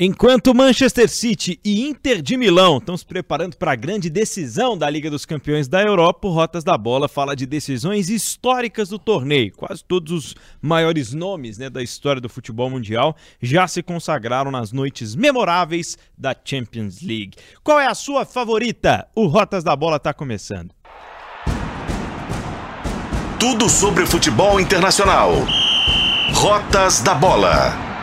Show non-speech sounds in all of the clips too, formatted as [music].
Enquanto Manchester City e Inter de Milão estão se preparando para a grande decisão da Liga dos Campeões da Europa, o Rotas da Bola fala de decisões históricas do torneio. Quase todos os maiores nomes né, da história do futebol mundial já se consagraram nas noites memoráveis da Champions League. Qual é a sua favorita? O Rotas da Bola está começando. Tudo sobre futebol internacional. Rotas da Bola.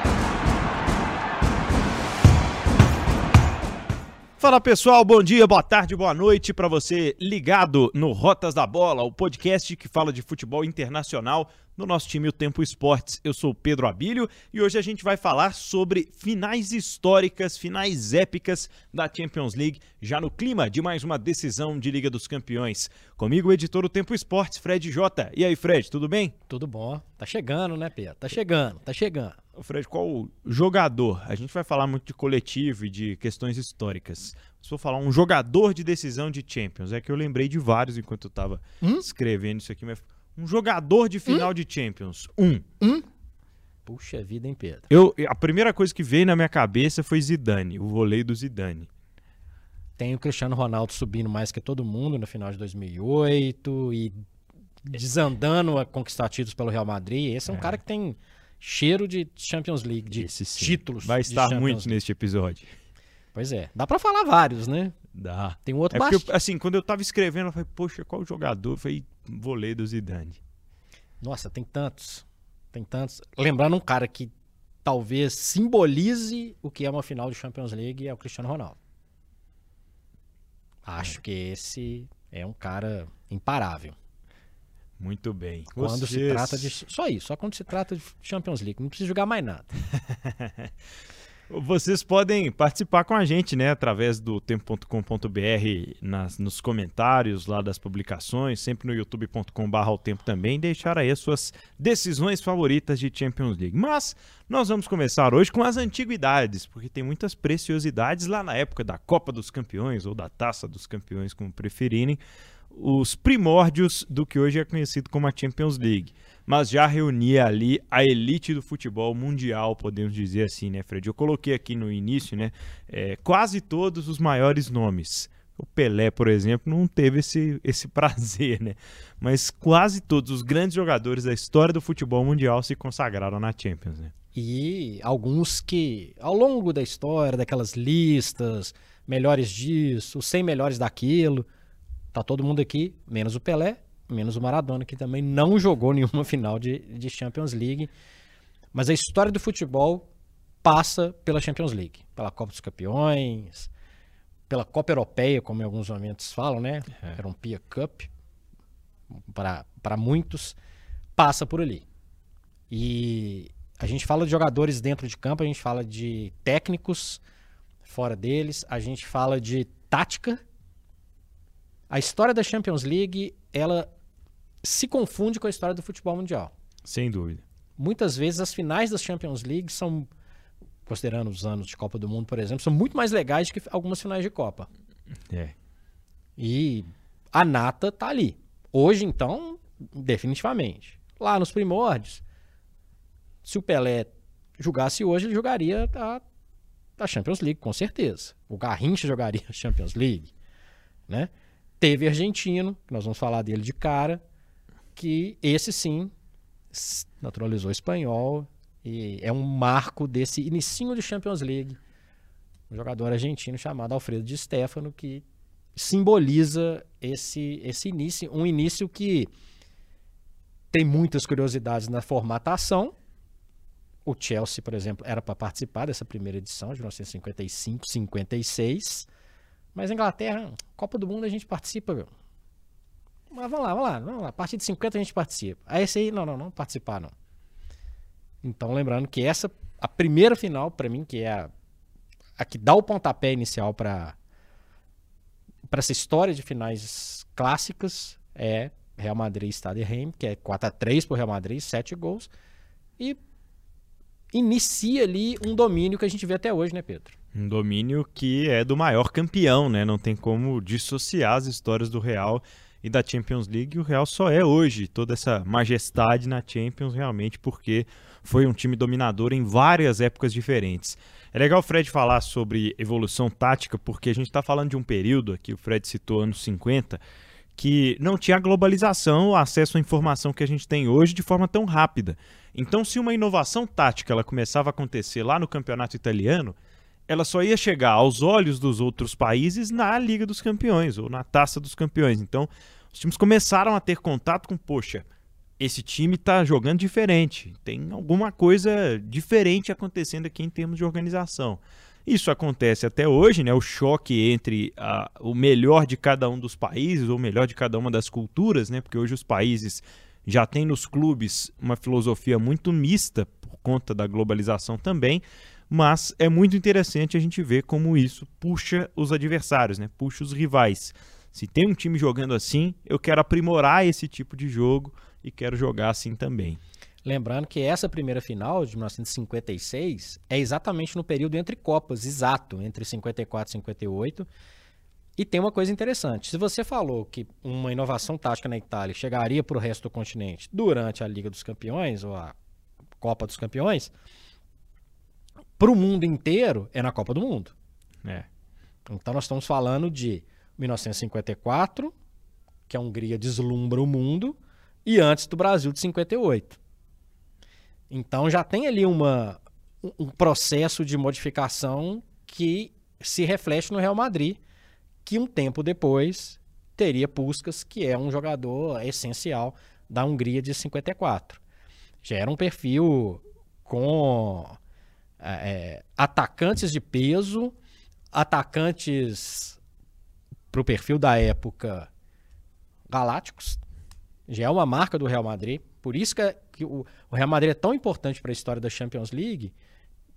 Fala pessoal, bom dia, boa tarde, boa noite para você ligado no Rotas da Bola, o podcast que fala de futebol internacional no nosso time O Tempo Esportes. Eu sou o Pedro Abílio e hoje a gente vai falar sobre finais históricas, finais épicas da Champions League, já no clima de mais uma decisão de Liga dos Campeões. Comigo, o editor do Tempo Esportes, Fred Jota. E aí, Fred, tudo bem? Tudo bom. Tá chegando, né, Pedro? Tá chegando, tá chegando. Fred, qual o jogador? A gente vai falar muito de coletivo e de questões históricas. Se for falar um jogador de decisão de Champions, é que eu lembrei de vários enquanto eu tava hum? escrevendo isso aqui, mas um jogador de final hum? de Champions. Um. Hum? Puxa vida, hein, Pedro? Eu, a primeira coisa que veio na minha cabeça foi Zidane, o vôlei do Zidane. Tem o Cristiano Ronaldo subindo mais que todo mundo no final de 2008 e desandando a conquistar títulos pelo Real Madrid. Esse é um é. cara que tem cheiro de Champions League, de títulos. Vai estar muito League. neste episódio. Pois é. Dá para falar vários, né? Dá. Tem um outro é porque, assim, quando eu tava escrevendo, eu falei, poxa, qual jogador? Eu falei, vôlei do Zidane. Nossa, tem tantos. Tem tantos. Lembrando um cara que talvez simbolize o que é uma final de Champions League é o Cristiano Ronaldo. Acho é. que esse é um cara imparável. Muito bem. Quando Vocês... se trata de. Só isso, só quando se trata de Champions League. Não precisa jogar mais nada. [laughs] Vocês podem participar com a gente, né, através do tempo.com.br nos comentários lá das publicações, sempre no youtube.com.br ao tempo também, deixar aí as suas decisões favoritas de Champions League. Mas nós vamos começar hoje com as antiguidades, porque tem muitas preciosidades lá na época da Copa dos Campeões ou da Taça dos Campeões, como preferirem, os primórdios do que hoje é conhecido como a Champions League mas já reunia ali a elite do futebol mundial, podemos dizer assim, né, Fred? Eu coloquei aqui no início, né, é, quase todos os maiores nomes. O Pelé, por exemplo, não teve esse, esse [laughs] prazer, né? Mas quase todos os grandes jogadores da história do futebol mundial se consagraram na Champions, né? E alguns que, ao longo da história, daquelas listas, melhores disso, 100 melhores daquilo, tá todo mundo aqui, menos o Pelé, menos o Maradona, que também não [laughs] jogou nenhuma final de, de Champions League. Mas a história do futebol passa pela Champions League, pela Copa dos Campeões, pela Copa Europeia, como em alguns momentos falam, né? É. Era um Pia Cup para muitos, passa por ali. E a gente fala de jogadores dentro de campo, a gente fala de técnicos fora deles, a gente fala de tática. A história da Champions League, ela se confunde com a história do futebol mundial. Sem dúvida. Muitas vezes as finais das Champions League são, considerando os anos de Copa do Mundo, por exemplo, são muito mais legais do que algumas finais de Copa. É. E a nata tá ali. Hoje, então, definitivamente. Lá nos primórdios, se o Pelé jogasse hoje, ele jogaria a, a Champions League, com certeza. O Garrincha jogaria a Champions League, né? Teve argentino, que nós vamos falar dele de cara, que esse sim naturalizou espanhol e é um marco desse inicinho de Champions League. Um jogador argentino chamado Alfredo Di Stefano que simboliza esse esse início, um início que tem muitas curiosidades na formatação. O Chelsea, por exemplo, era para participar dessa primeira edição de 1955, 56. Mas a Inglaterra, Copa do Mundo a gente participa mas vamos lá, vamos lá, vamos lá. A partir de 50 a gente participa. Aí esse aí, não, não, não participar não. Então, lembrando que essa, a primeira final, para mim, que é a, a que dá o pontapé inicial para para essa história de finais clássicas, é Real Madrid Stade Reims, que é 4 a 3 pro Real Madrid, 7 gols. E inicia ali um domínio que a gente vê até hoje, né, Pedro? Um domínio que é do maior campeão, né? Não tem como dissociar as histórias do Real e da Champions League. o Real só é hoje toda essa majestade na Champions realmente porque foi um time dominador em várias épocas diferentes. É legal o Fred falar sobre evolução tática, porque a gente está falando de um período aqui, o Fred citou anos 50, que não tinha globalização, o acesso à informação que a gente tem hoje de forma tão rápida. Então, se uma inovação tática ela começava a acontecer lá no campeonato italiano, ela só ia chegar aos olhos dos outros países na Liga dos Campeões ou na Taça dos Campeões. Então, os times começaram a ter contato com, poxa, esse time está jogando diferente, tem alguma coisa diferente acontecendo aqui em termos de organização. Isso acontece até hoje, né? O choque entre a, o melhor de cada um dos países, ou o melhor de cada uma das culturas, né? Porque hoje os países já têm nos clubes uma filosofia muito mista por conta da globalização também, mas é muito interessante a gente ver como isso puxa os adversários, né? Puxa os rivais. Se tem um time jogando assim, eu quero aprimorar esse tipo de jogo e quero jogar assim também. Lembrando que essa primeira final de 1956 é exatamente no período entre Copas, exato, entre 54 e 58. E tem uma coisa interessante: se você falou que uma inovação tática na Itália chegaria para o resto do continente durante a Liga dos Campeões ou a Copa dos Campeões, para o mundo inteiro é na Copa do Mundo. É. Então nós estamos falando de 1954, que a Hungria deslumbra o mundo, e antes do Brasil de 58. Então já tem ali uma, um processo de modificação que se reflete no Real Madrid, que um tempo depois teria Puskas, que é um jogador essencial da Hungria de 54. Já era um perfil com é, é atacantes de peso, atacantes para o perfil da época galácticos, já é uma marca do Real Madrid. Por isso que, é, que o, o, Real Madrid é tão importante para a história da Champions League,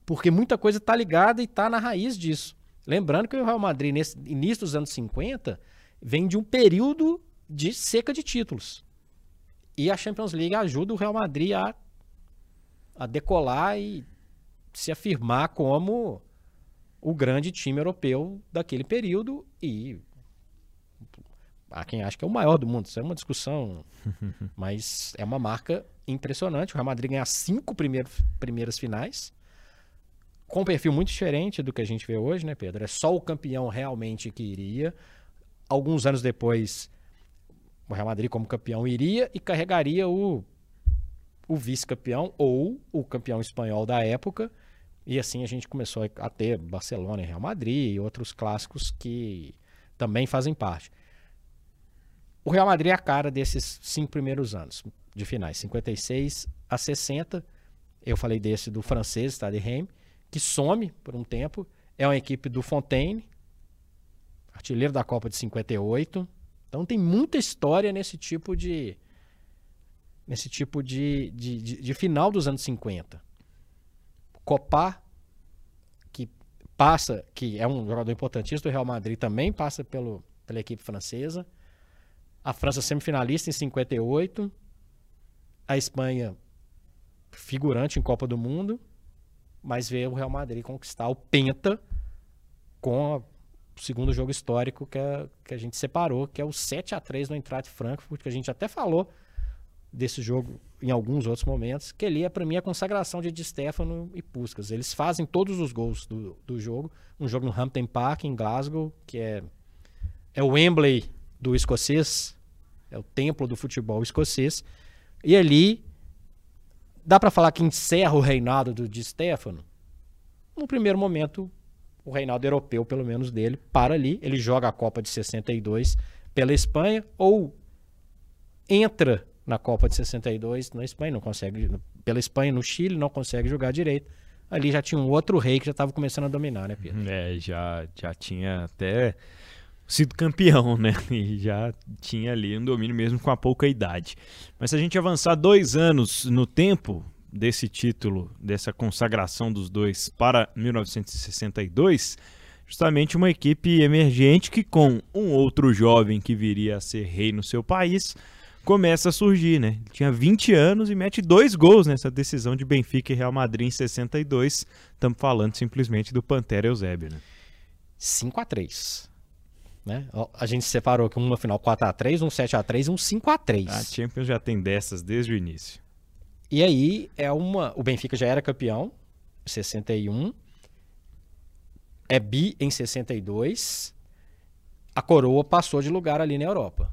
porque muita coisa está ligada e está na raiz disso. Lembrando que o Real Madrid, nesse início dos anos 50, vem de um período de seca de títulos. E a Champions League ajuda o Real Madrid a, a decolar e se afirmar como o grande time europeu daquele período e Há quem acha que é o maior do mundo, isso é uma discussão, [laughs] mas é uma marca impressionante. O Real Madrid ganhar cinco primeiros, primeiras finais, com um perfil muito diferente do que a gente vê hoje, né, Pedro? É só o campeão realmente que iria. Alguns anos depois, o Real Madrid, como campeão, iria e carregaria o, o vice-campeão ou o campeão espanhol da época. E assim a gente começou a ter Barcelona e Real Madrid e outros clássicos que também fazem parte. O Real Madrid é a cara desses cinco primeiros anos de finais, 56 a 60. Eu falei desse do francês, Stade Reims, que some por um tempo. É uma equipe do Fontaine, artilheiro da Copa de 58. Então tem muita história nesse tipo de nesse tipo de, de, de, de final dos anos 50. Copá, que passa, que é um jogador importantíssimo do Real Madrid, também passa pelo, pela equipe francesa. A França semifinalista em 58. A Espanha figurante em Copa do Mundo. Mas veio o Real Madrid conquistar o Penta com o segundo jogo histórico que a, que a gente separou, que é o 7 a 3 no Eintracht Frankfurt, que a gente até falou desse jogo em alguns outros momentos, que ele é para mim a consagração de Di Stefano e Puskas. Eles fazem todos os gols do, do jogo, um jogo no Hampton Park em Glasgow, que é é o Wembley do escocês, é o templo do futebol escocês. E ali dá para falar que encerra o reinado do Di Stefano. No primeiro momento, o reinado europeu, pelo menos dele, para ali. Ele joga a Copa de 62 pela Espanha ou entra na Copa de 62 na Espanha, não consegue pela Espanha no Chile, não consegue jogar direito. Ali já tinha um outro rei que já estava começando a dominar, né, Pedro? É, já já tinha até sido campeão, né? [laughs] E já tinha ali um domínio mesmo com a pouca idade. Mas se a gente avançar dois anos no tempo desse título, dessa consagração dos dois para 1962, justamente uma equipe emergente que com um outro jovem que viria a ser rei no seu país, começa a surgir, né? Ele tinha 20 anos e mete dois gols nessa decisão de Benfica e Real Madrid em 62. Estamos falando simplesmente do Pantera Eusébio, né? 5 a 3 né? A gente separou que uma final 4x3, um 7x3 e um 5x3. A Champions já tem dessas desde o início. E aí é uma. O Benfica já era campeão, 61. é bi em 62. A coroa passou de lugar ali na Europa.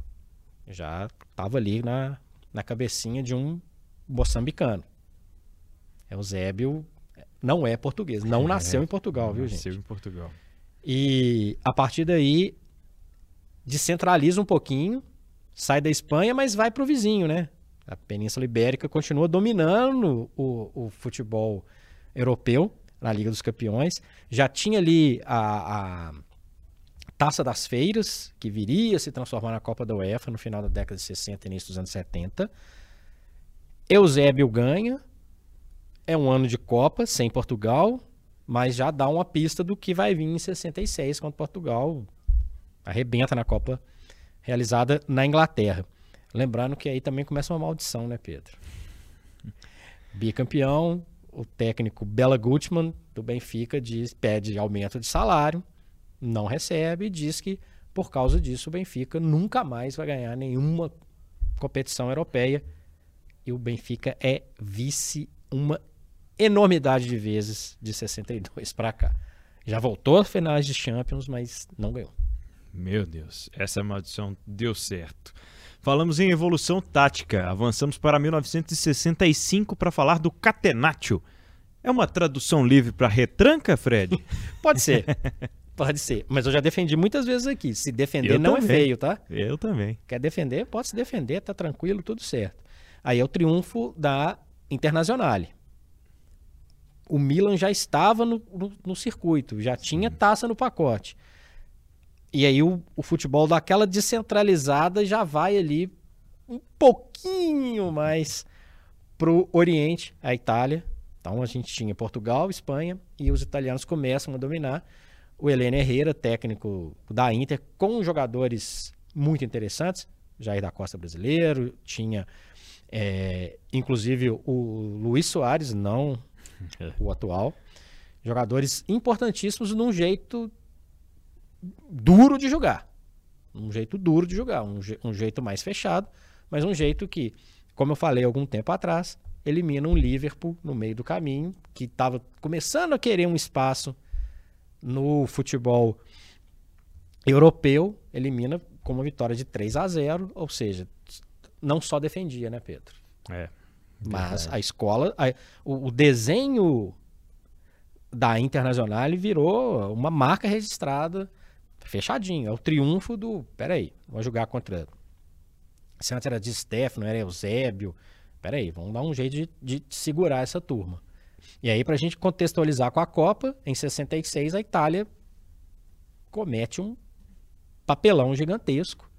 Já estava ali na, na cabecinha de um moçambicano. Eusébio não é português, não é, nasceu em Portugal, viu, nasceu gente? Nasceu em Portugal. E a partir daí descentraliza um pouquinho, sai da Espanha, mas vai para o vizinho, né? A Península Ibérica continua dominando o, o, futebol europeu na Liga dos Campeões. Já tinha ali a, a Taça das Feiras, que viria a se transformar na Copa da UEFA no final da década de 60 e início dos anos 70. Eusébio ganha. É um ano de Copa, sem Portugal, mas já dá uma pista do que vai vir em 66, quando Portugal arrebenta na Copa realizada na Inglaterra. Lembrando que aí também começa uma maldição, né, Pedro? Bicampeão, o técnico Bela Gutmann, do Benfica, diz, pede aumento de salário, não recebe e diz que por causa disso o Benfica nunca mais vai ganhar nenhuma competição europeia. E o Benfica é vice uma enormidade de vezes de 62 para cá. Já voltou às finais de Champions, mas não ganhou. Meu Deus, essa maldição deu certo. Falamos em evolução tática. Avançamos para 1965 para falar do catenaccio. É uma tradução livre para retranca, Fred? [laughs] Pode ser. [laughs] Pode ser. Mas eu já defendi muitas vezes aqui. Se defender eu não é também. é feio, tá? Eu também. Quer defender? Pode se defender, tá tranquilo, tudo certo. Aí é o triunfo da Internazionale o Milan já estava no, no, no circuito, já tinha taça no pacote. E aí o, o futebol daquela descentralizada já vai ali um pouquinho mais pro Oriente, a Itália. Então a gente tinha Portugal, Espanha e os italianos começam a dominar. O Helene Herrera, técnico da Inter, com jogadores muito interessantes. Jair da Costa brasileiro, tinha é, inclusive o Luiz Soares, não [laughs] o atual. Jogadores importantíssimos num jeito duro de jogar. Um jeito duro de jogar, um, je um jeito mais fechado, mas um jeito que, como eu falei algum tempo atrás, elimina um Liverpool no meio do caminho, que estava começando a querer um espaço no futebol europeu, elimina com uma vitória de 3 a 0, ou seja, não só defendia, né, Pedro? É. Mas a escola, a, o, o, desenho da Internacional virou uma marca registrada, fechadinho. É o triunfo do. Peraí, vou jogar contra. Se antes era de Stefano, era Eusébio. Peraí, vamos dar um jeito de, de segurar essa turma. E aí, para a gente contextualizar com a Copa, em 66 a Itália comete um papelão gigantesco.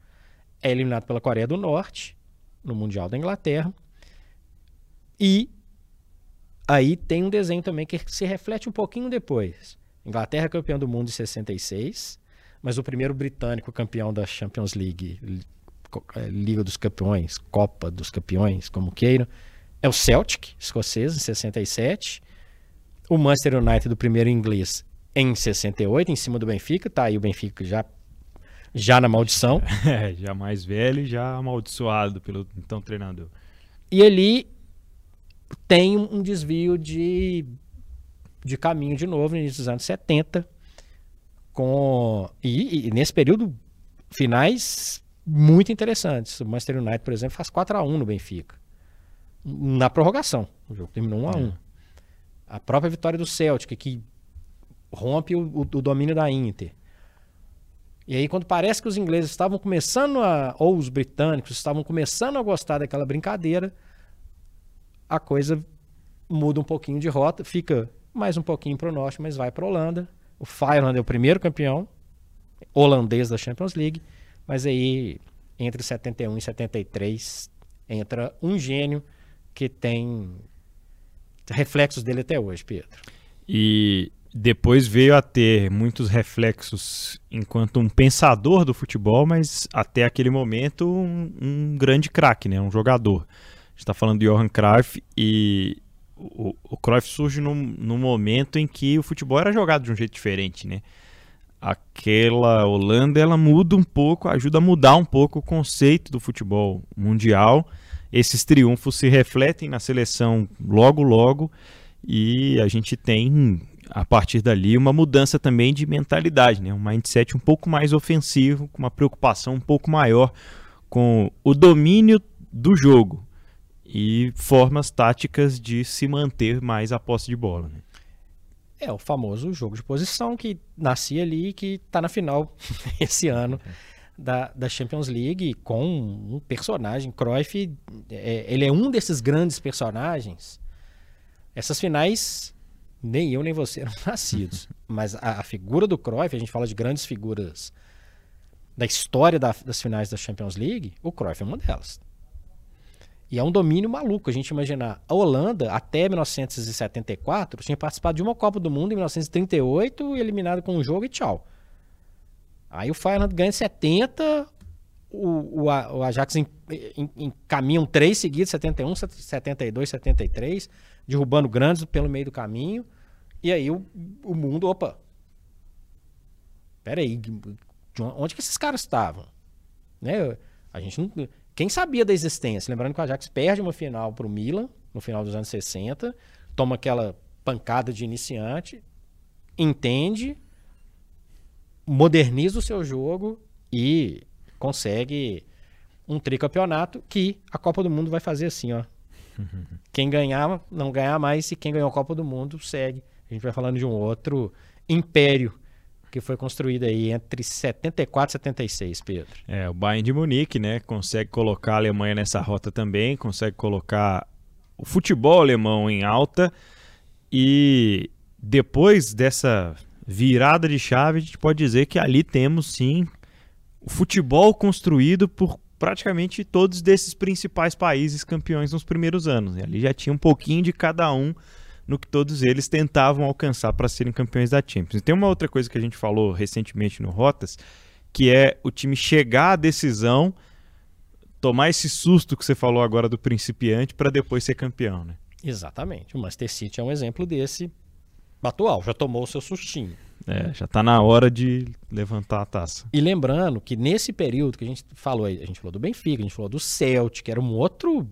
É eliminado pela Coreia do Norte no Mundial da Inglaterra. E aí tem um desenho também que se reflete um pouquinho depois. Inglaterra campeão do mundo em 66, mas o primeiro britânico campeão da Champions League, é, Liga dos Campeões, Copa dos Campeões, como queiram, é o Celtic, escocês, em 67. O Manchester United do primeiro inglês em 68, em cima do Benfica, tá aí o Benfica já já na maldição. [laughs] É, já mais velho e já amaldiçoado pelo então treinador. E ali tem um desvio de, de caminho de novo no início dos anos 70. Com, e, e nesse período, finais muito interessantes. O Manchester United, por exemplo, faz 4 a 1 no Benfica. Na prorrogação. O jogo terminou 1 a 1 é. A própria vitória do Celtic, que rompe o, o, o, domínio da Inter. E aí, quando parece que os ingleses estavam começando a. ou os britânicos estavam começando a gostar daquela brincadeira, a coisa muda um pouquinho de rota, fica mais um pouquinho para o norte, mas vai para a Holanda. O Feyenoord é o primeiro campeão holandês da Champions League, mas aí entre 71 e 73 entra um gênio que tem reflexos dele até hoje, Pedro. E depois veio a ter muitos reflexos enquanto um pensador do futebol, mas até aquele momento um, um grande craque, né? um jogador está falando de Johan Cruyff e o, o Cruyff surge num, num momento em que o futebol era jogado de um jeito diferente, né? Aquela Holanda, ela muda um pouco, ajuda a mudar um pouco o conceito do futebol mundial. Esses triunfos se refletem na seleção logo, logo, e a gente tem a partir dali, uma mudança também de mentalidade, né? um mindset um pouco mais ofensivo, com uma preocupação um pouco maior com o domínio do jogo e formas táticas de se manter mais a posse de bola. Né? É o famoso jogo de posição que nascia ali e que está na final [laughs] esse ano da, da Champions League com um personagem. Cruyff, é, ele é um desses grandes personagens. Essas finais, nem eu nem você [laughs] eram nascidos. Mas a, a, figura do Cruyff, a gente fala de grandes figuras da história da, das finais da Champions League, o Cruyff é uma delas. E é um domínio maluco a gente imaginar. A Holanda, até 1974, tinha participado de uma Copa do Mundo em 1938, eliminado com um jogo e tchau. Aí o Feyenoord ganha 70, o, o, o Ajax encaminha um três seguidos, 71, 72, 73, derrubando grandes pelo meio do caminho. E aí o, o mundo, opa, peraí, onde que esses caras estavam? Né? A gente não quem sabia da existência? Lembrando que o Ajax perde uma final para o Milan, no final dos anos 60, toma aquela pancada de iniciante, entende, moderniza o seu jogo e consegue um tricampeonato que a Copa do Mundo vai fazer assim, ó. [laughs] Quem ganhar, não ganhar mais, e quem ganhou a Copa do Mundo segue. A gente vai falando de um outro império que foi construída aí entre 74 e 76, Pedro. É, o Bayern de Munique, né, consegue colocar a Alemanha nessa rota também, consegue colocar o futebol alemão em alta e depois dessa virada de chave, a gente pode dizer que ali temos sim o futebol construído por praticamente todos desses principais países campeões nos primeiros anos. E ali já tinha um pouquinho de cada um no que todos eles tentavam alcançar para serem campeões da Champions. E tem uma outra coisa que a gente falou recentemente no Rotas, que é o time chegar à decisão, tomar esse susto que você falou agora do principiante para depois ser campeão, né? Exatamente. O Manchester City é um exemplo desse atual, já tomou o seu sustinho. É, já está na hora de levantar a taça. E lembrando que nesse período que a gente falou, a gente falou do Benfica, a gente falou do Celtic, que era um outro,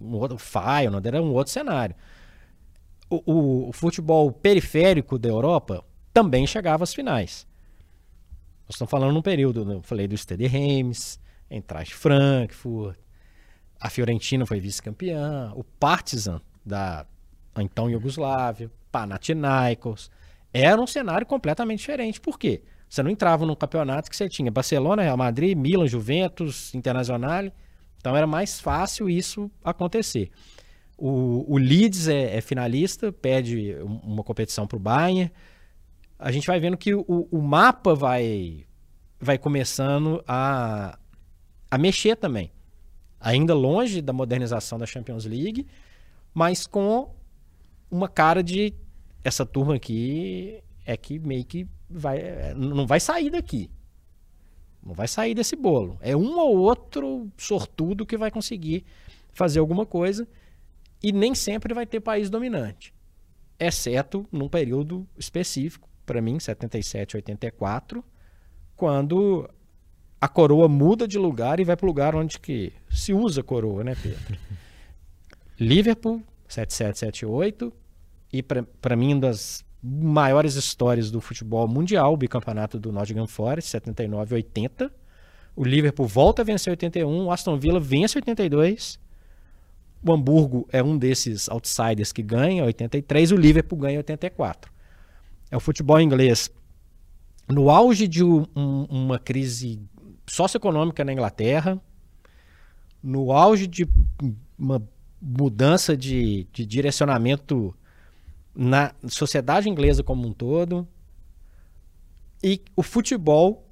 um outro Feyenoord, era um outro cenário o, o, futebol periférico da Europa também chegava às finais. Nós estamos falando num período, eu falei do Stade Reims, Eintracht Frankfurt, a Fiorentina foi vice-campeã, o Partizan da então Iugoslávia, Panathinaikos, era um cenário completamente diferente. Por quê? Você não entrava num campeonato que você tinha Barcelona, Real Madrid, Milan, Juventus, Internacional, então era mais fácil isso acontecer. O, o Leeds é, é finalista, pede uma competição para o Bayern. A gente vai vendo que o, o mapa vai, vai começando a, a mexer também. Ainda longe da modernização da Champions League, mas com uma cara de essa turma aqui é que meio que vai, não vai sair daqui. Não vai sair desse bolo. É um ou outro sortudo que vai conseguir fazer alguma coisa e nem sempre vai ter país dominante, exceto num período específico, para mim, 77, 84, quando a coroa muda de lugar e vai para o lugar onde que se usa coroa, né, Pedro? [laughs] Liverpool, 77, 78, e para mim, uma das maiores histórias do futebol mundial, o bicampeonato do Nottingham Forest, 79 80. O Liverpool volta a vencer 81, o Aston Villa vence 82 o Hamburgo é um desses outsiders que ganha 83, o Liverpool ganha 84. É o futebol inglês no auge de um, uma crise socioeconômica na Inglaterra, no auge de uma mudança de, de direcionamento na sociedade inglesa como um todo, e o futebol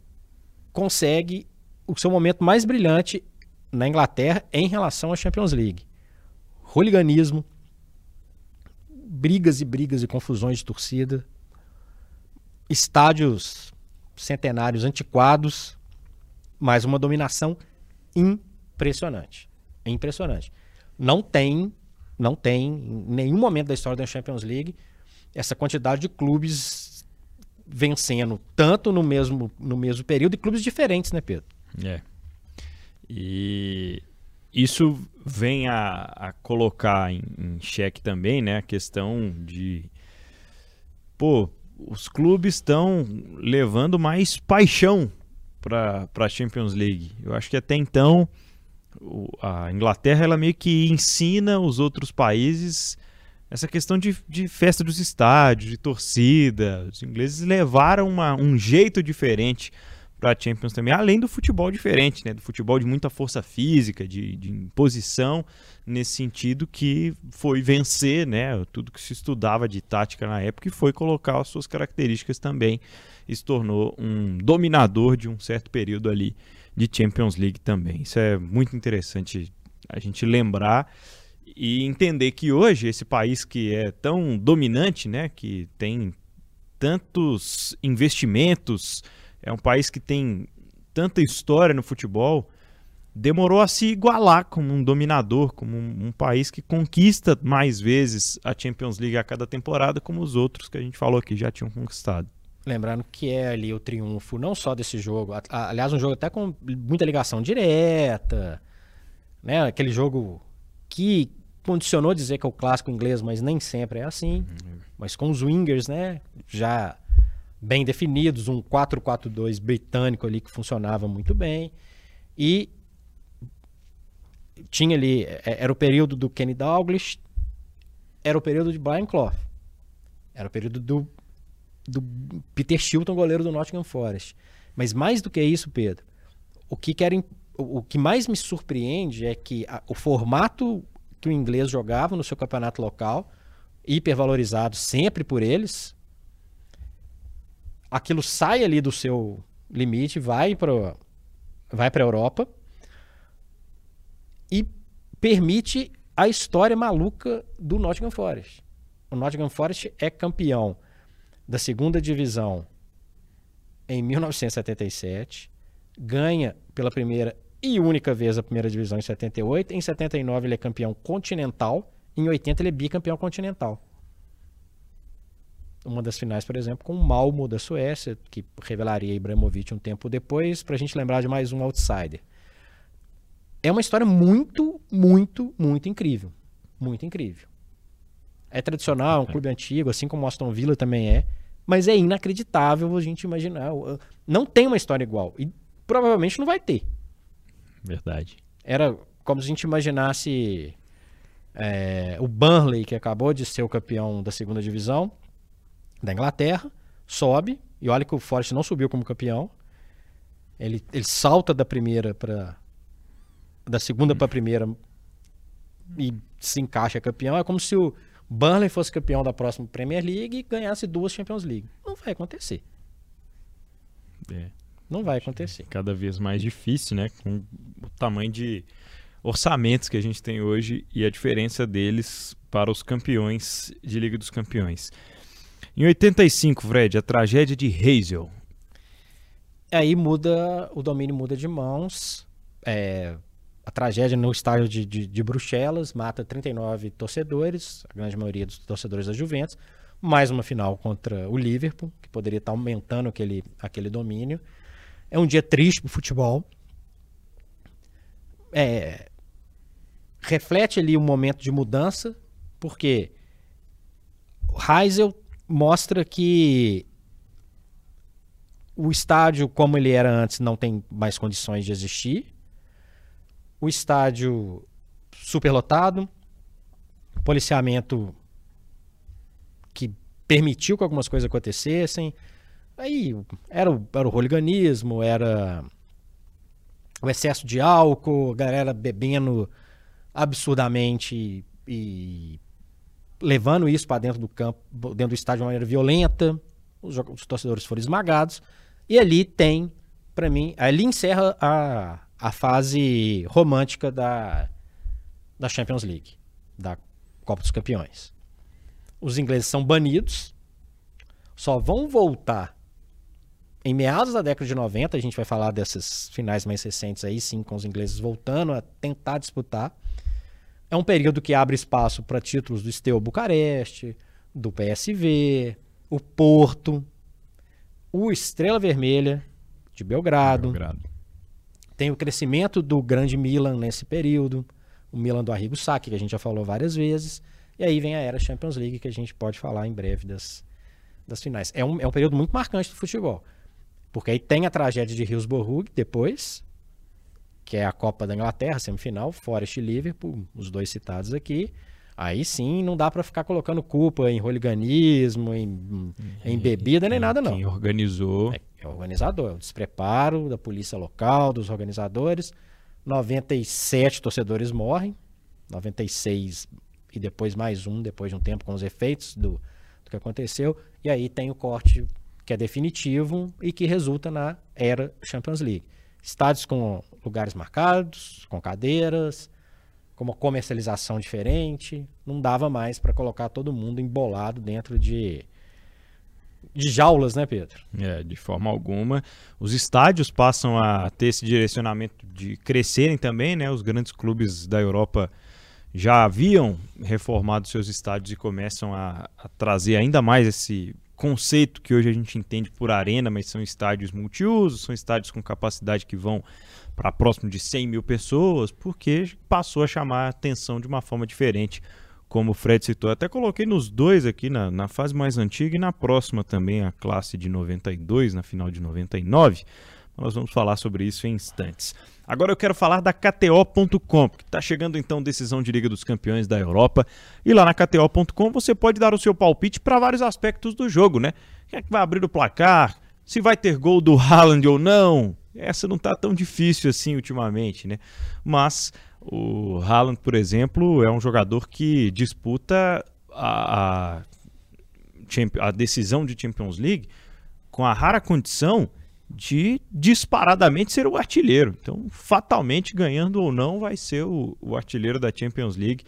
consegue o seu momento mais brilhante na Inglaterra em relação à Champions League hooliganismo, brigas e brigas e confusões de torcida, estádios centenários antiquados, mas uma dominação impressionante. Impressionante. Não tem, não tem em nenhum momento da história da Champions League essa quantidade de clubes vencendo tanto no mesmo no mesmo período e clubes diferentes, né, Pedro? É. E isso vem a, a colocar em, em xeque também né, a questão de pô, os clubes estão levando mais paixão para a Champions League. Eu acho que até então a Inglaterra ela meio que ensina os outros países essa questão de, de festa dos estádios, de torcida. Os ingleses levaram uma, um jeito diferente para a Champions também, além do futebol diferente, né? Do futebol de muita força física, de, de imposição, nesse sentido que foi vencer, né? Tudo que se estudava de tática na época e foi colocar as suas características também e se tornou um dominador de um certo período ali de Champions League também. Isso é muito interessante a gente lembrar e entender que hoje esse país que é tão dominante, né? Que tem tantos investimentos é um país que tem tanta história no futebol, demorou a se igualar como um dominador, como um, um, país que conquista mais vezes a Champions League a cada temporada, como os outros que a gente falou aqui já tinham conquistado. Lembrando que é ali o triunfo não só desse jogo, aliás, um jogo até com muita ligação direta, né? Aquele jogo que condicionou dizer que é o clássico inglês, mas nem sempre é assim. Uhum. Mas com os wingers, né? Já bem definidos, um 4-4-2 britânico ali que funcionava muito bem. E tinha ali, é, era o período do Kenny Douglas, era o período de Brian Clough. Era o período do, do Peter Shilton, goleiro do Nottingham Forest. Mas mais do que isso, Pedro, o que, querem, o, que mais me surpreende é que a, o formato que o inglês jogava no seu campeonato local, hipervalorizado sempre por eles, aquilo sai ali do seu limite, vai para vai para a Europa e permite a história maluca do Nottingham Forest. O Nottingham Forest é campeão da segunda divisão em 1977, ganha pela primeira e única vez a primeira divisão em 78, em 79 ele é campeão continental, em 80 ele é bicampeão continental uma das finais, por exemplo, com o Malmo da Suécia, que revelaria Ibrahimovic um tempo depois, para a gente lembrar de mais um outsider. É uma história muito, muito, muito incrível. Muito incrível. É tradicional, é um clube antigo, assim como o Aston Villa também é, mas é inacreditável a gente imaginar. Não tem uma história igual. E provavelmente não vai ter. Verdade. Era como se a gente imaginasse é, o Burnley, que acabou de ser o campeão da segunda divisão, da Inglaterra, sobe, e olha que o Forest não subiu como campeão. Ele, ele salta da primeira para da segunda para a primeira e se encaixa campeão. É como se o Burnley fosse campeão da próxima Premier League e ganhasse duas Champions League. Não vai acontecer. É. Não vai acontecer. Cada vez mais difícil, né? Com o tamanho de orçamentos que a gente tem hoje e a diferença deles para os campeões de Liga dos Campeões. Em 85, Fred, a tragédia de Hazel. Aí muda, o domínio muda de mãos. É, a tragédia no estádio de, de, de, Bruxelas mata 39 torcedores, a grande maioria dos torcedores da Juventus. Mais uma final contra o Liverpool, que poderia estar aumentando aquele, aquele domínio. É um dia triste para o futebol. É, reflete ali um momento de mudança, porque Heisel mostra que o estádio, como ele era antes, não tem mais condições de existir. O estádio superlotado, policiamento que permitiu que algumas coisas acontecessem. Aí era o, era o hooliganismo, era o excesso de álcool, galera bebendo absurdamente e levando isso para dentro do campo, dentro do estádio de uma maneira violenta. Os, os torcedores foram esmagados. E ali tem, para mim, ali encerra a, a fase romântica da, da Champions League, da Copa dos Campeões. Os ingleses são banidos, só vão voltar em meados da década de 90. A gente vai falar dessas finais mais recentes aí, sim, com os ingleses voltando a tentar disputar. É um período que abre espaço para títulos do Steaua Bucareste, do PSV, o Porto, o Estrela Vermelha de Belgrado. Belgrado. Tem o crescimento do grande Milan nesse período, o Milan do Arrigo Sacchi, que a gente já falou várias vezes. E aí vem a era Champions League, que a gente pode falar em breve das, das finais. É um, é um período muito marcante do futebol. Porque aí tem a tragédia de Hillsborough depois, que é a Copa da Inglaterra, semifinal, Forest e Liverpool, os dois citados aqui. Aí sim, não dá para ficar colocando culpa em hooliganismo, em, em bebida, nem nada, não. Quem organizou. É, é organizador, é o despreparo da polícia local, dos organizadores. 97 torcedores morrem, 96 e depois mais um, depois de um tempo, com os efeitos do, do que aconteceu. E aí tem o corte que é definitivo e que resulta na era Champions League. Estádios com lugares marcados, com cadeiras, com uma comercialização diferente. Não dava mais para colocar todo mundo embolado dentro de, de jaulas, né, Pedro? É, de forma alguma. Os estádios passam a ter esse direcionamento de crescerem também, né? Os grandes clubes da Europa já haviam reformado seus estádios e começam a, a trazer ainda mais esse conceito que hoje a gente entende por arena, mas são estádios multiusos, são estádios com capacidade que vão para próximo de 100 mil pessoas, porque passou a chamar a atenção de uma forma diferente, como o Fred citou. Até coloquei nos dois aqui, na, na fase mais antiga e na próxima também, a classe de 92, na final de 99. Nós vamos falar sobre isso em instantes. Agora eu quero falar da KTO.com, que está chegando então decisão de Liga dos Campeões da Europa. E lá na KTO.com você pode dar o seu palpite para vários aspectos do jogo, né? Quem é que vai abrir o placar? Se vai ter gol do Haaland ou não? Essa não está tão difícil assim ultimamente, né? Mas o Haaland, por exemplo, é um jogador que disputa a, a, a decisão de Champions League com a rara condição de disparadamente ser o artilheiro. Então, fatalmente, ganhando ou não, vai ser o, o artilheiro da Champions League,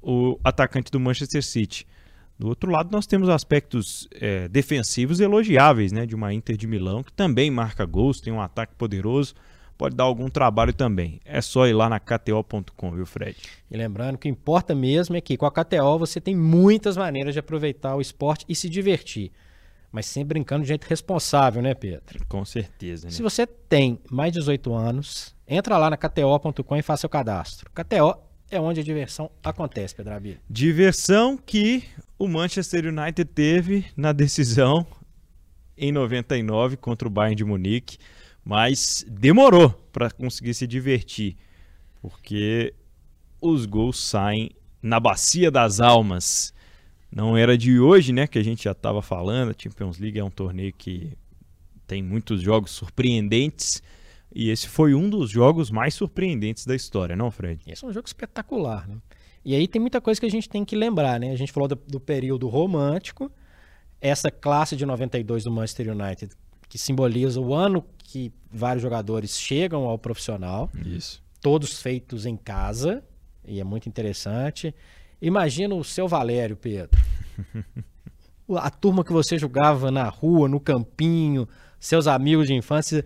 o atacante do Manchester City. Do outro lado, nós temos aspectos é, defensivos elogiáveis, né? De uma Inter de Milão, que também marca gols, tem um ataque poderoso, pode dar algum trabalho também. É só ir lá na KTO.com, viu, Fred? E lembrando que importa mesmo é que com a KTO você tem muitas maneiras de aproveitar o esporte e se divertir mas sempre brincando de jeito responsável, né, Pedro? Com certeza. Né? Se você tem mais de 18 anos, entra lá na KTO.com e faça seu cadastro. KTO é onde a diversão acontece, Pedro Abílio. Diversão que o Manchester United teve na decisão em 99 contra o Bayern de Munique, mas demorou para conseguir se divertir, porque os gols saem na bacia das almas não era de hoje, né, que a gente já estava falando. A Champions League é um torneio que tem muitos jogos surpreendentes. E esse foi um dos jogos mais surpreendentes da história, não, Fred? Esse é um jogo espetacular, né? E aí tem muita coisa que a gente tem que lembrar, né? A gente falou do, do período romântico, essa classe de 92 do Manchester United, que simboliza o ano que vários jogadores chegam ao profissional. Isso. Todos feitos em casa, e é muito interessante. Imagina o seu Valério, Pedro. A turma que você jogava na rua, no campinho, seus amigos de infância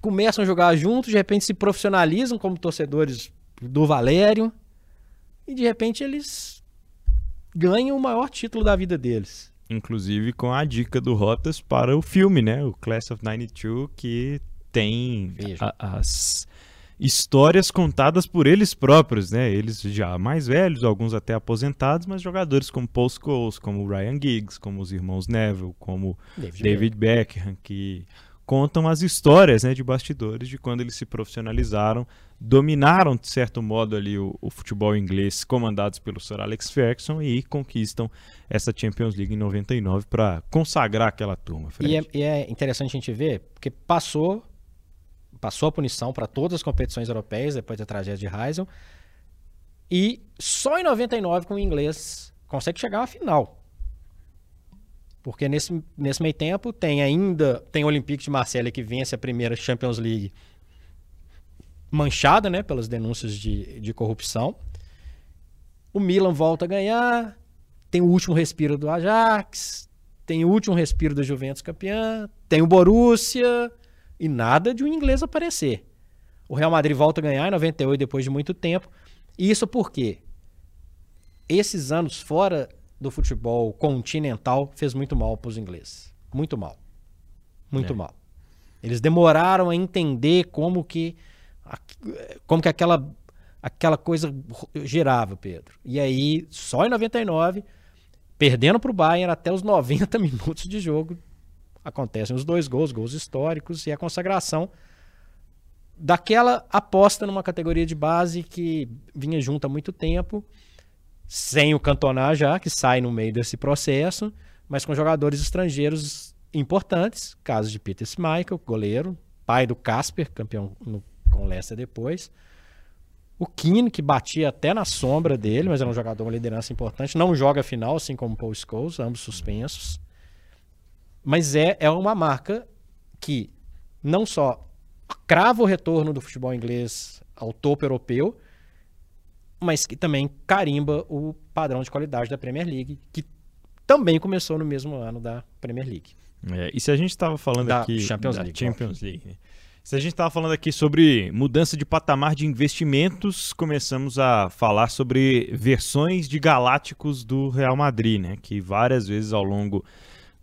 começam a jogar juntos, de repente se profissionalizam como torcedores do Valério e de repente eles ganham o maior título da vida deles. Inclusive com a dica do Rotas para o filme, né? O Class of 92, que tem a, as histórias contadas por eles próprios, né? Eles já mais velhos, alguns até aposentados, mas jogadores como Paul Scholes, como Ryan Giggs, como os irmãos Neville, como David, David Beckham, que contam as histórias né, de bastidores de quando eles se profissionalizaram, dominaram de certo modo ali o, o, futebol inglês, comandados pelo Sir Alex Ferguson e conquistam essa Champions League em 99 para consagrar aquela turma. E é, e é interessante a gente ver, porque passou passou a punição para todas as competições europeias depois da tragédia de Heysel. E só em 99 com o inglês consegue chegar à final. Porque nesse, nesse meio tempo tem ainda tem o Olympique de Marselha que vence a primeira Champions League manchada, né, pelas denúncias de, de corrupção. O Milan volta a ganhar, tem o último respiro do Ajax, tem o último respiro da Juventus campeã, tem o Borussia, e nada de um inglês aparecer. O Real Madrid volta a ganhar em 98 depois de muito tempo. E isso porque esses anos fora do futebol continental fez muito mal para os ingleses. Muito mal. Muito é. mal. Eles demoraram a entender como que como que aquela aquela coisa girava, Pedro. E aí, só em 99, perdendo para o Bayern até os 90 [laughs] minutos de jogo. Acontecem os dois gols, gols históricos e a consagração daquela aposta numa categoria de base que vinha junto há muito tempo, sem o Cantona já, que sai no meio desse processo, mas com jogadores estrangeiros importantes, caso de Peter Schmeichel, goleiro, pai do Casper, campeão no, com o Leicester depois. O Keane, que batia até na sombra dele, mas era um jogador, uma liderança importante. Não joga final, assim como Paul Scholes, ambos suspensos. Mas é, é uma marca que não só crava o retorno do futebol inglês ao topo europeu, mas que também carimba o padrão de qualidade da Premier League, que também começou no mesmo ano da Premier League. É, e se a gente estava falando Da aqui Champions da League, Champions League, né? se a gente estava falando aqui sobre mudança de patamar de investimentos, começamos a falar sobre versões de galácticos do Real Madrid, né? Que várias vezes ao longo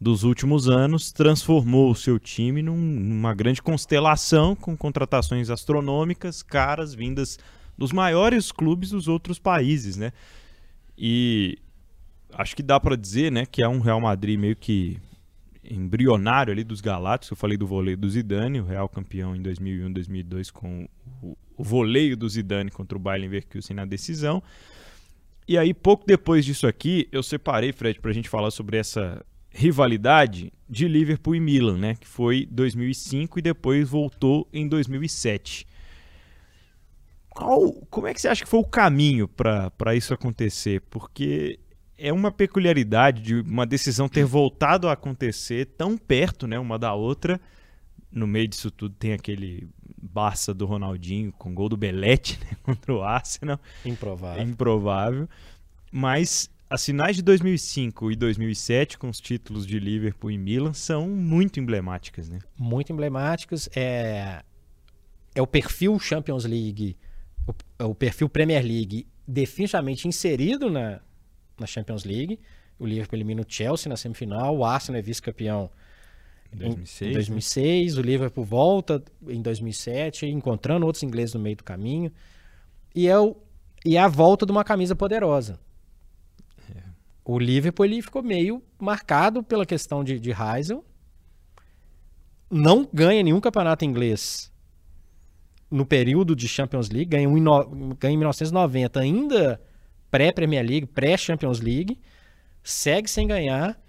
dos últimos anos transformou o seu time num- numa grande constelação com contratações astronômicas, caras vindas dos maiores clubes dos outros países, né? E acho que dá para dizer, né, que é um Real Madrid meio que embrionário ali dos Galácticos. Eu falei do voleio do Zidane, o Real campeão em 2001, 2002 com o, voleio do Zidane contra o Bayern Leverkusen na decisão. E aí pouco depois disso aqui, eu separei, Fred, pra gente falar sobre essa rivalidade de Liverpool e Milan, né, que foi 2005 e depois voltou em 2007. Qual, como é que você acha que foi o caminho para isso acontecer? Porque é uma peculiaridade de uma decisão ter voltado a acontecer tão perto, né, uma da outra. No meio disso tudo tem aquele Barça do Ronaldinho com gol do Belete [laughs] né, contra o Arsenal, é Improvável. improvável. Mas as finais de 2005 e 2007 com os títulos de Liverpool e Milan são muito emblemáticas, né? Muito emblemáticos. É, é o perfil Champions League, o, é o perfil Premier League definitivamente inserido na, na Champions League. O Liverpool elimina o Chelsea na semifinal, o Arsenal é vice-campeão Em em 2006. em né? 2006, o Liverpool volta em 2007, encontrando outros ingleses no meio do caminho. E é, o, e é a volta de uma camisa poderosa. O Liverpool ele ficou meio marcado pela questão de, de Heysel. Não ganha nenhum campeonato inglês no período de Champions League, ganha, um ganha em 1990, ainda pré-Premier League, pré-Champions League, segue sem ganhar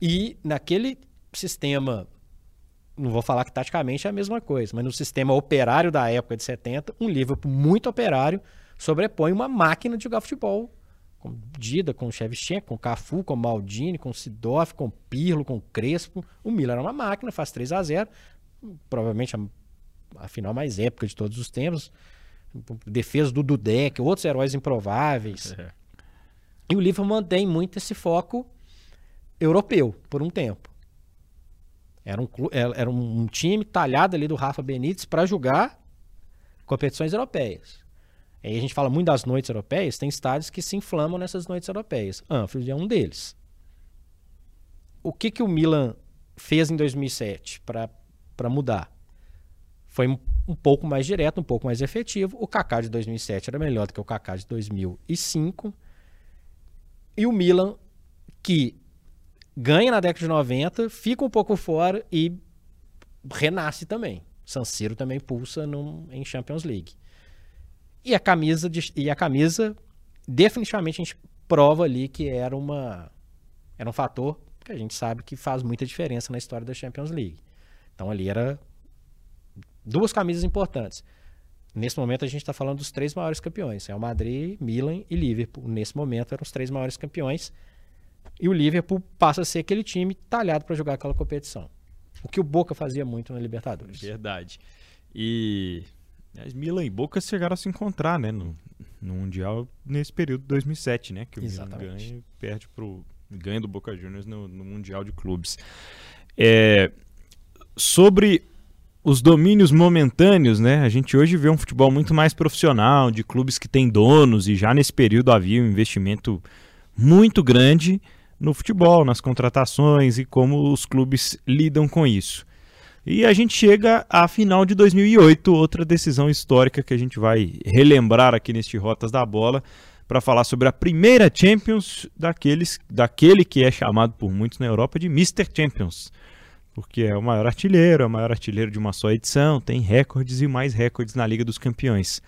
e naquele sistema, não vou falar que taticamente é a mesma coisa, mas no sistema operário da época de 70, um Liverpool muito operário sobrepõe uma máquina de jogar futebol. Com Dida, com Shevchenko, com Cafu, com Maldini, com Sidoff, com Pirlo, com Crespo. O Milan era uma máquina, faz 3 a 0 Provavelmente a, a final mais épica de todos os tempos. Defesa do Dudek, outros heróis improváveis. É. E o Liverpool mantém muito esse foco europeu por um tempo. Era um, era um time talhado ali do Rafa Benítez para jogar competições europeias. Aí a gente fala muito das noites europeias, tem estádios que se inflamam nessas noites europeias. Anfield é um deles. O que, que o Milan fez em 2007 para mudar? Foi um, um pouco mais direto, um pouco mais efetivo. O Kaká de 2007 era melhor do que o Kaká de 2005. E o Milan, que ganha na década de 90, fica um pouco fora e renasce também. San Siro também pulsa num- em Champions League. E a camisa e a camisa definitivamente a gente prova ali que era uma era um fator que a gente sabe que faz muita diferença na história da Champions League. Então ali era duas camisas importantes. Nesse momento a gente está falando dos três maiores campeões: Real Madrid, Milan e Liverpool. Nesse momento eram os três maiores campeões. E o Liverpool passa a ser aquele time talhado para jogar aquela competição. O que o Boca fazia muito na Libertadores. Verdade. E as Milan e Boca chegaram a se encontrar, né, no, no Mundial nesse período de 2007, né, que o Milan ganha e perde pro ganha do Boca Juniors no, no Mundial de Clubes. É, sobre os domínios momentâneos, né, a gente hoje vê um futebol muito mais profissional, de clubes que têm donos e já nesse período havia um investimento muito grande no futebol, nas contratações e como os clubes lidam com isso. E a gente chega à final de 2008, outra decisão histórica que a gente vai relembrar aqui neste Rotas da Bola. para falar sobre a primeira Champions daqueles, daquele que é chamado por muitos na Europa de Mr. Champions. Porque é o maior artilheiro, é o maior artilheiro de uma só edição, tem recordes e mais recordes na Liga dos Campeões.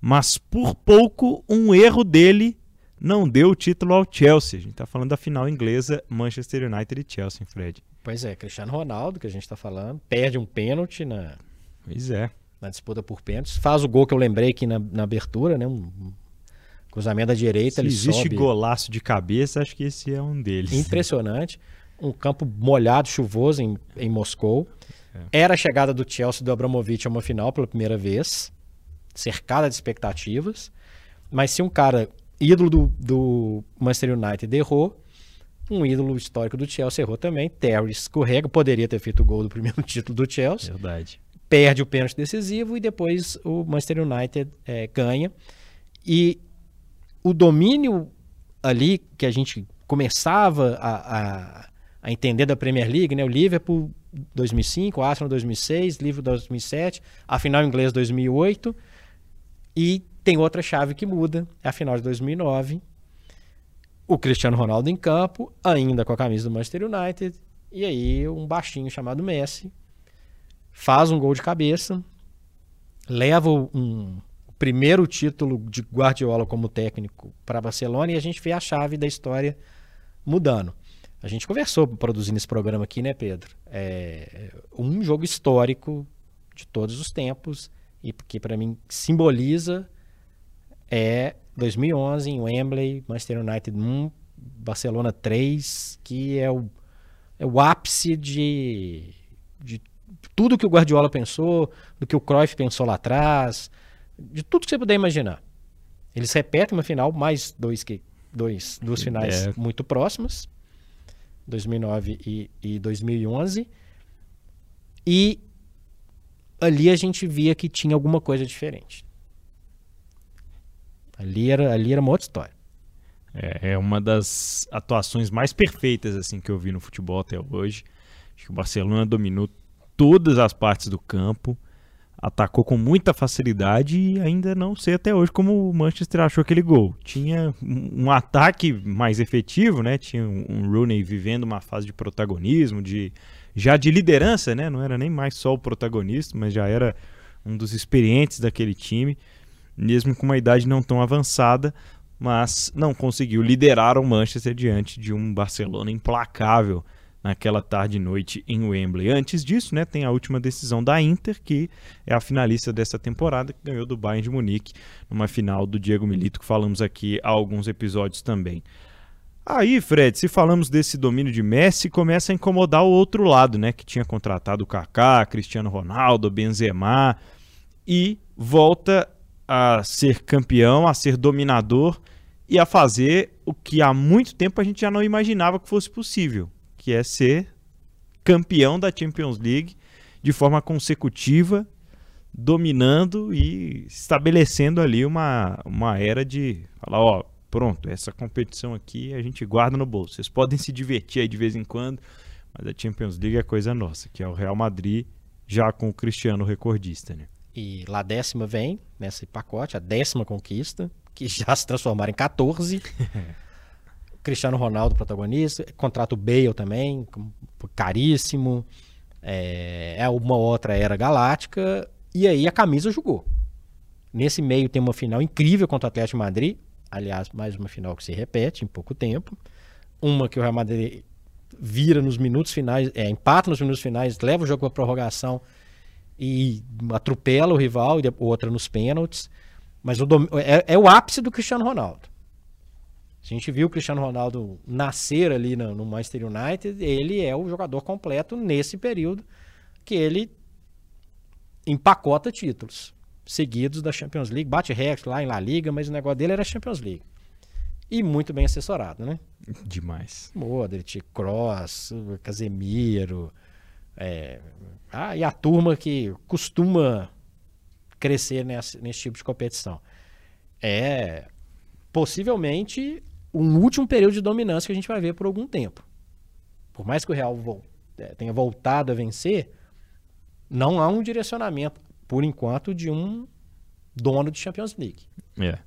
Mas por pouco, um erro dele não deu o título ao Chelsea. A gente está falando da final inglesa Manchester United e Chelsea, Fred. Pois é, Cristiano Ronaldo, que a gente está falando, perde um pênalti na, pois é. na disputa por pênaltis. Faz o gol que eu lembrei aqui na, na abertura, né? Um, cruzamento da direita, Se ele existe sobe. golaço de cabeça, acho que esse é um deles. Impressionante. Um campo molhado, chuvoso em, em Moscou. Era a chegada do Chelsea do Abramovich a uma final pela primeira vez, cercada de expectativas. Mas se um cara, ídolo do, do Manchester United, errou, um ídolo histórico do Chelsea errou também. Terry escorrega, poderia ter feito o gol do primeiro [laughs] título do Chelsea Verdade. perde o pênalti decisivo e depois o Manchester United é, ganha. E o domínio ali que a gente começava a, a, a entender da Premier League, né? O Liverpool 2005, o Arsenal 2006, Liverpool 2007, a final inglesa 2008 e tem outra chave que muda, é a final de 2009. O Cristiano Ronaldo em campo, ainda com a camisa do Manchester United, e aí um baixinho chamado Messi faz um gol de cabeça, leva um primeiro título de Guardiola como técnico para Barcelona e a gente vê a chave da história mudando. A gente conversou produzindo esse programa aqui, né, Pedro? É um jogo histórico de todos os tempos e que para mim simboliza é 2011 em Wembley, Manchester United 1, Barcelona 3, que é o, é o ápice de, de tudo que o Guardiola pensou, do que o Cruyff pensou lá atrás, de tudo que você puder imaginar. Eles repetem uma final, mais dois, que, dois duas finais É. muito próximas, 2009 e, e 2011. E ali a gente via que tinha alguma coisa diferente. Ali era, ali era uma outra história. É, é uma das atuações mais perfeitas assim que eu vi no futebol até hoje. Acho que o Barcelona dominou todas as partes do campo, atacou com muita facilidade e ainda não sei até hoje como o Manchester achou aquele gol. Tinha um, ataque mais efetivo, né? Tinha um, um Rooney vivendo uma fase de protagonismo, de já de liderança, né? Não era nem mais só o protagonista, mas já era um dos experientes daquele time, mesmo com uma idade não tão avançada, mas não conseguiu liderar o Manchester diante de um Barcelona implacável naquela tarde e noite em Wembley. Antes disso, né, tem a última decisão da Inter, que é a finalista dessa temporada, que ganhou do Bayern de Munique numa final do Diego Milito, que falamos aqui há alguns episódios também. Aí, Fred, se falamos desse domínio de Messi, começa a incomodar o outro lado, né, que tinha contratado o Kaká, Cristiano Ronaldo, Benzema e volta a ser campeão, a ser dominador e a fazer o que há muito tempo a gente já não imaginava que fosse possível, que é ser campeão da Champions League de forma consecutiva, dominando e estabelecendo ali uma, uma era de falar, ó, pronto, essa competição aqui a gente guarda no bolso. Vocês podem se divertir aí de vez em quando, mas a Champions League é coisa nossa, que é o Real Madrid já com o Cristiano recordista, né? E lá décima vem nesse pacote, a décima conquista, que [laughs] já se transformaram em 14. [laughs] Cristiano Ronaldo, protagonista, contrato Bale também, caríssimo. É, é uma outra era galáctica. E aí a camisa jogou. Nesse meio tem uma final incrível contra o Atlético de Madrid. Aliás, mais uma final que se repete em pouco tempo. Uma que o Real Madrid vira nos minutos finais, é, empata nos minutos finais, leva o jogo para prorrogação e atropela o rival, e outra nos pênaltis. Mas o dom- é, é o ápice do Cristiano Ronaldo. A gente viu o Cristiano Ronaldo nascer ali no, no Manchester United, ele é o jogador completo nesse período que ele empacota títulos seguidos da Champions League, bate recordes lá em La Liga, mas o negócio dele era Champions League. E muito bem assessorado, né? Demais. Modric, Kroos, Casemiro, é, ah, e a turma que costuma crescer nesse, tipo de competição. É possivelmente um último período de dominância que a gente vai ver por algum tempo. Por mais que o Real vol- é, tenha voltado a vencer, não há um direcionamento, por enquanto, de um dono de Champions League. É.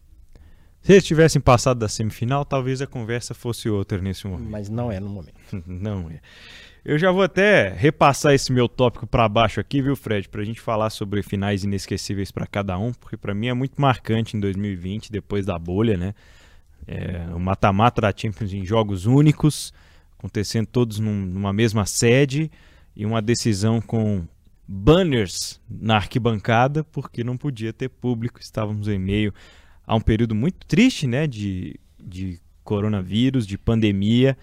Se eles tivessem passado da semifinal, talvez a conversa fosse outra nesse momento. Mas não é no momento. [laughs] não é. Eu já vou até repassar esse meu tópico para baixo aqui, viu, Fred, para a gente falar sobre finais inesquecíveis para cada um, porque para mim é muito marcante em 2020, depois da bolha, né? É, o mata-mata da Champions em jogos únicos, acontecendo todos num, numa mesma sede e uma decisão com banners na arquibancada, porque não podia ter público, estávamos em meio a um período muito triste, né, de, de coronavírus, de pandemia,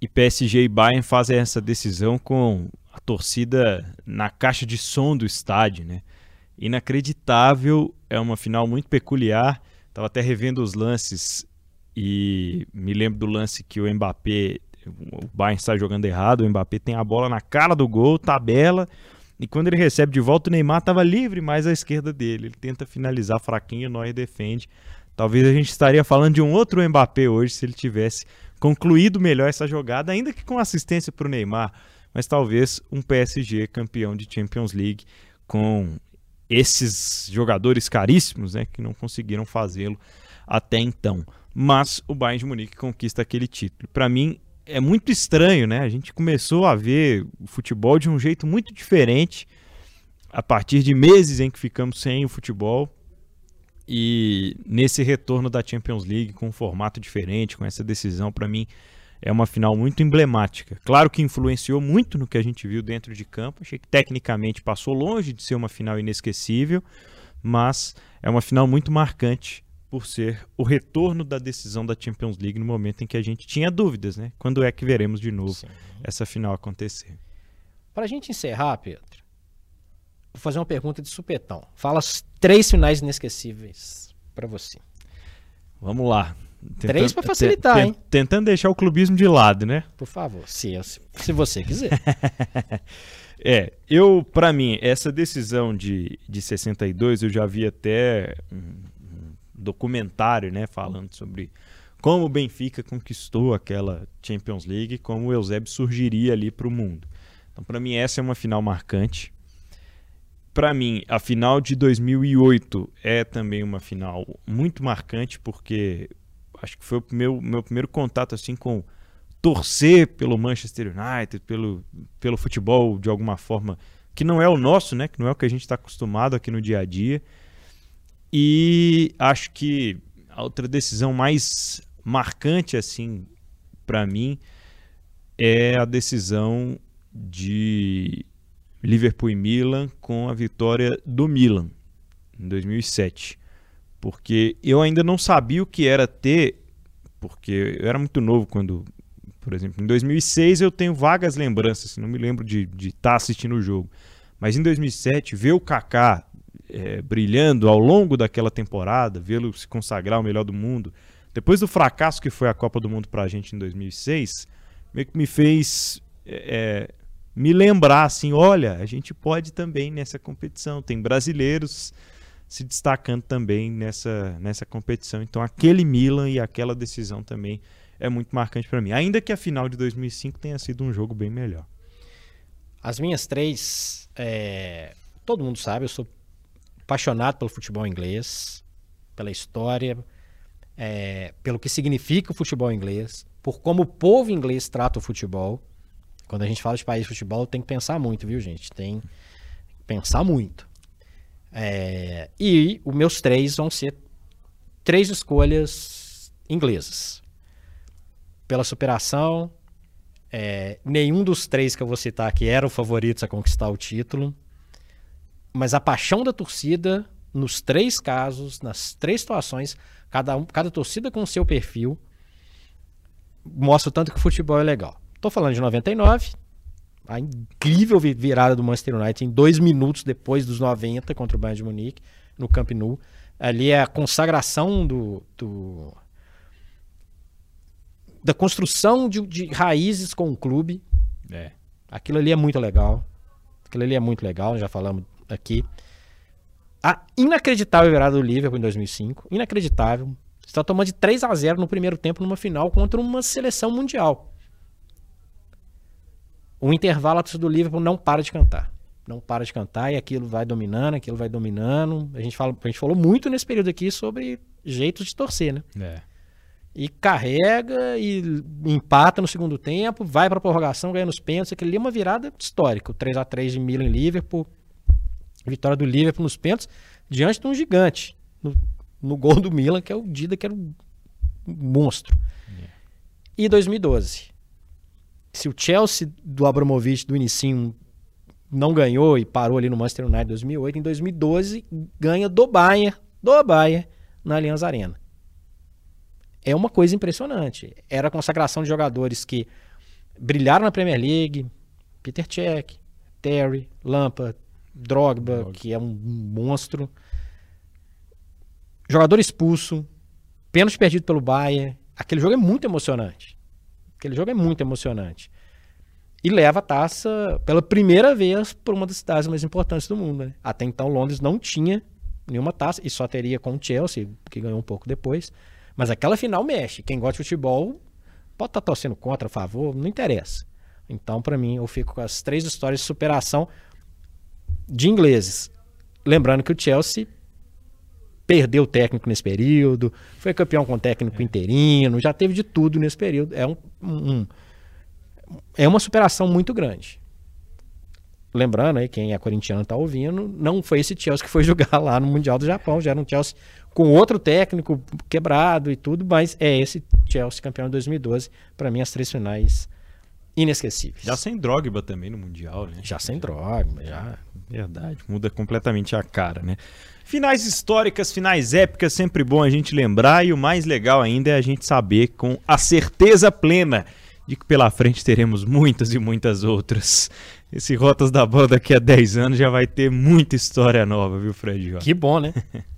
e PSG e Bayern fazem essa decisão com a torcida na caixa de som do estádio, né? Inacreditável, é uma final muito peculiar. Tava até revendo os lances e me lembro do lance que o Mbappé, o Bayern está jogando errado, o Mbappé tem a bola na cara do gol, tabela, e quando ele recebe de volta o Neymar estava livre mais à esquerda dele. Ele tenta finalizar fraquinho, o Neuer defende. Talvez a gente estaria falando de um outro Mbappé hoje se ele tivesse concluído melhor essa jogada, ainda que com assistência para o Neymar, mas talvez um PSG campeão de Champions League com esses jogadores caríssimos, né, que não conseguiram fazê-lo até então. Mas o Bayern de Munique conquista aquele título. Para mim é muito estranho, né? A gente começou a ver o futebol de um jeito muito diferente a partir de meses em que ficamos sem o futebol e nesse retorno da Champions League com um formato diferente, com essa decisão, para mim é uma final muito emblemática. Claro que influenciou muito no que a gente viu dentro de campo. Achei que tecnicamente passou longe de ser uma final inesquecível, mas é uma final muito marcante por ser o retorno da decisão da Champions League no momento em que a gente tinha dúvidas, né? Quando é que veremos de novo Sim. essa final acontecer? Para a gente encerrar, Pedro, Vou fazer uma pergunta de supetão. Fala as três finais inesquecíveis para você. Vamos lá. Tentando, três para facilitar, hein? Tentando deixar o clubismo de lado, né? Por favor, se, se você quiser. [laughs] é, eu, para mim, essa decisão de, de 62, eu já vi até um, um documentário, né, falando sobre como o Benfica conquistou aquela Champions League, como o Eusébio surgiria ali para o mundo. Então, para mim, essa é uma final marcante para mim, a final de 2008 é também uma final muito marcante, porque acho que foi o meu, meu primeiro contato assim com torcer pelo Manchester United, pelo, pelo futebol de alguma forma que não é o nosso, né? Que não é o que a gente está acostumado aqui no dia a dia. E acho que a outra decisão mais marcante assim para mim é a decisão de Liverpool e Milan com a vitória do Milan em 2007. Porque eu ainda não sabia o que era ter, porque eu era muito novo quando, por exemplo, em 2006 eu tenho vagas lembranças, não me lembro de estar tá assistindo o jogo. Mas em 2007, ver o Kaká é, brilhando ao longo daquela temporada, vê-lo se consagrar o melhor do mundo, depois do fracasso que foi a Copa do Mundo para a gente em 2006, meio que me fez é, me lembrar assim, olha, a gente pode também nessa competição, tem brasileiros se destacando também nessa, nessa competição. Então aquele Milan e aquela decisão também é muito marcante para mim. Ainda que a final de 2005 tenha sido um jogo bem melhor. As minhas três, é... todo mundo sabe, eu sou apaixonado pelo futebol inglês, pela história, é... pelo que significa o futebol inglês, por como o povo inglês trata o futebol. Quando a gente fala de país de futebol, tem que pensar muito, viu, gente? Tem que pensar muito. É, e os meus três vão ser três escolhas inglesas. Pela superação, é, nenhum dos três que eu vou citar aqui eram favoritos a conquistar o título. Mas a paixão da torcida, nos três casos, nas três situações, cada, um, cada torcida com o seu perfil, mostra o tanto que o futebol é legal. Tô falando de 99, a incrível virada do Manchester United em dois minutos depois dos 90 contra o Bayern de Munique, no Camp Nou. Ali é a consagração do, do da construção de, de, raízes com o clube. É. Aquilo ali é muito legal. Aquilo ali é muito legal, já falamos aqui. A inacreditável virada do Liverpool em 2005. Inacreditável. Você está tomando de 3 a 0 no primeiro tempo numa final contra uma seleção mundial. O intervalo, a do Liverpool não para de cantar. não para de cantar e aquilo vai dominando, aquilo vai dominando. A gente, fala, a gente falou muito nesse período aqui sobre jeitos de torcer, né? É. E carrega e empata no segundo tempo, vai para prorrogação, ganha nos pênaltis. Aquilo ali é uma virada histórica. O 3 a 3 de Milan em Liverpool, vitória do Liverpool nos pênaltis, diante de um gigante. No, no gol do Milan, que é o Dida, que era um monstro. E 2012. Se o Chelsea do Abramovich do inicinho não ganhou e parou ali no Manchester United em 2008, em 2012 ganha do Bayern, do Bayern, na Allianz Arena. É uma coisa impressionante. Era a consagração de jogadores que brilharam na Premier League, Peter Cech, Terry, Lampard, Drogba, Drogba. que é um monstro. Jogador expulso, pênalti perdido pelo Bayern. Aquele jogo é muito emocionante. Aquele jogo é muito emocionante. E leva a taça pela primeira vez por uma das cidades mais importantes do mundo. né? Até então, Londres não tinha nenhuma taça e só teria com o Chelsea, que ganhou um pouco depois. Mas aquela final mexe. Quem gosta de futebol pode estar torcendo contra, a favor, não interessa. Então, para mim, eu fico com as três histórias de superação de ingleses. Lembrando que o Chelsea perdeu o técnico nesse período, foi campeão com técnico interino, já teve de tudo nesse período. É, um, um- é uma superação muito grande. Lembrando aí, quem é corintiano está ouvindo, não foi esse Chelsea que foi [laughs] jogar lá no Mundial do Japão, já era um Chelsea com outro técnico quebrado e tudo, mas é esse Chelsea campeão de 2012, para mim as três finais inesquecíveis. Já sem Drogba também no Mundial, né? Já sem droga, já Verdade, muda completamente a cara, né? Finais históricas, finais épicas, sempre bom a gente lembrar e o mais legal ainda é a gente saber com a certeza plena de que pela frente teremos muitas e muitas outras. Esse Rotas da Bola daqui a 10 anos já vai ter muita história nova, viu, Fred? Que bom, né? [laughs]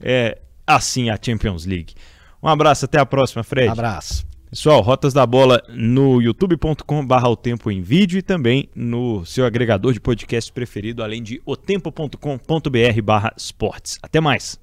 É assim a Champions League. Um abraço, até a próxima, Fred. Abraço. Pessoal, Rotas da Bola no youtube.com barra o tempo em vídeo e também no seu agregador de podcast preferido, além de otempo.com.br barra esportes. Até mais!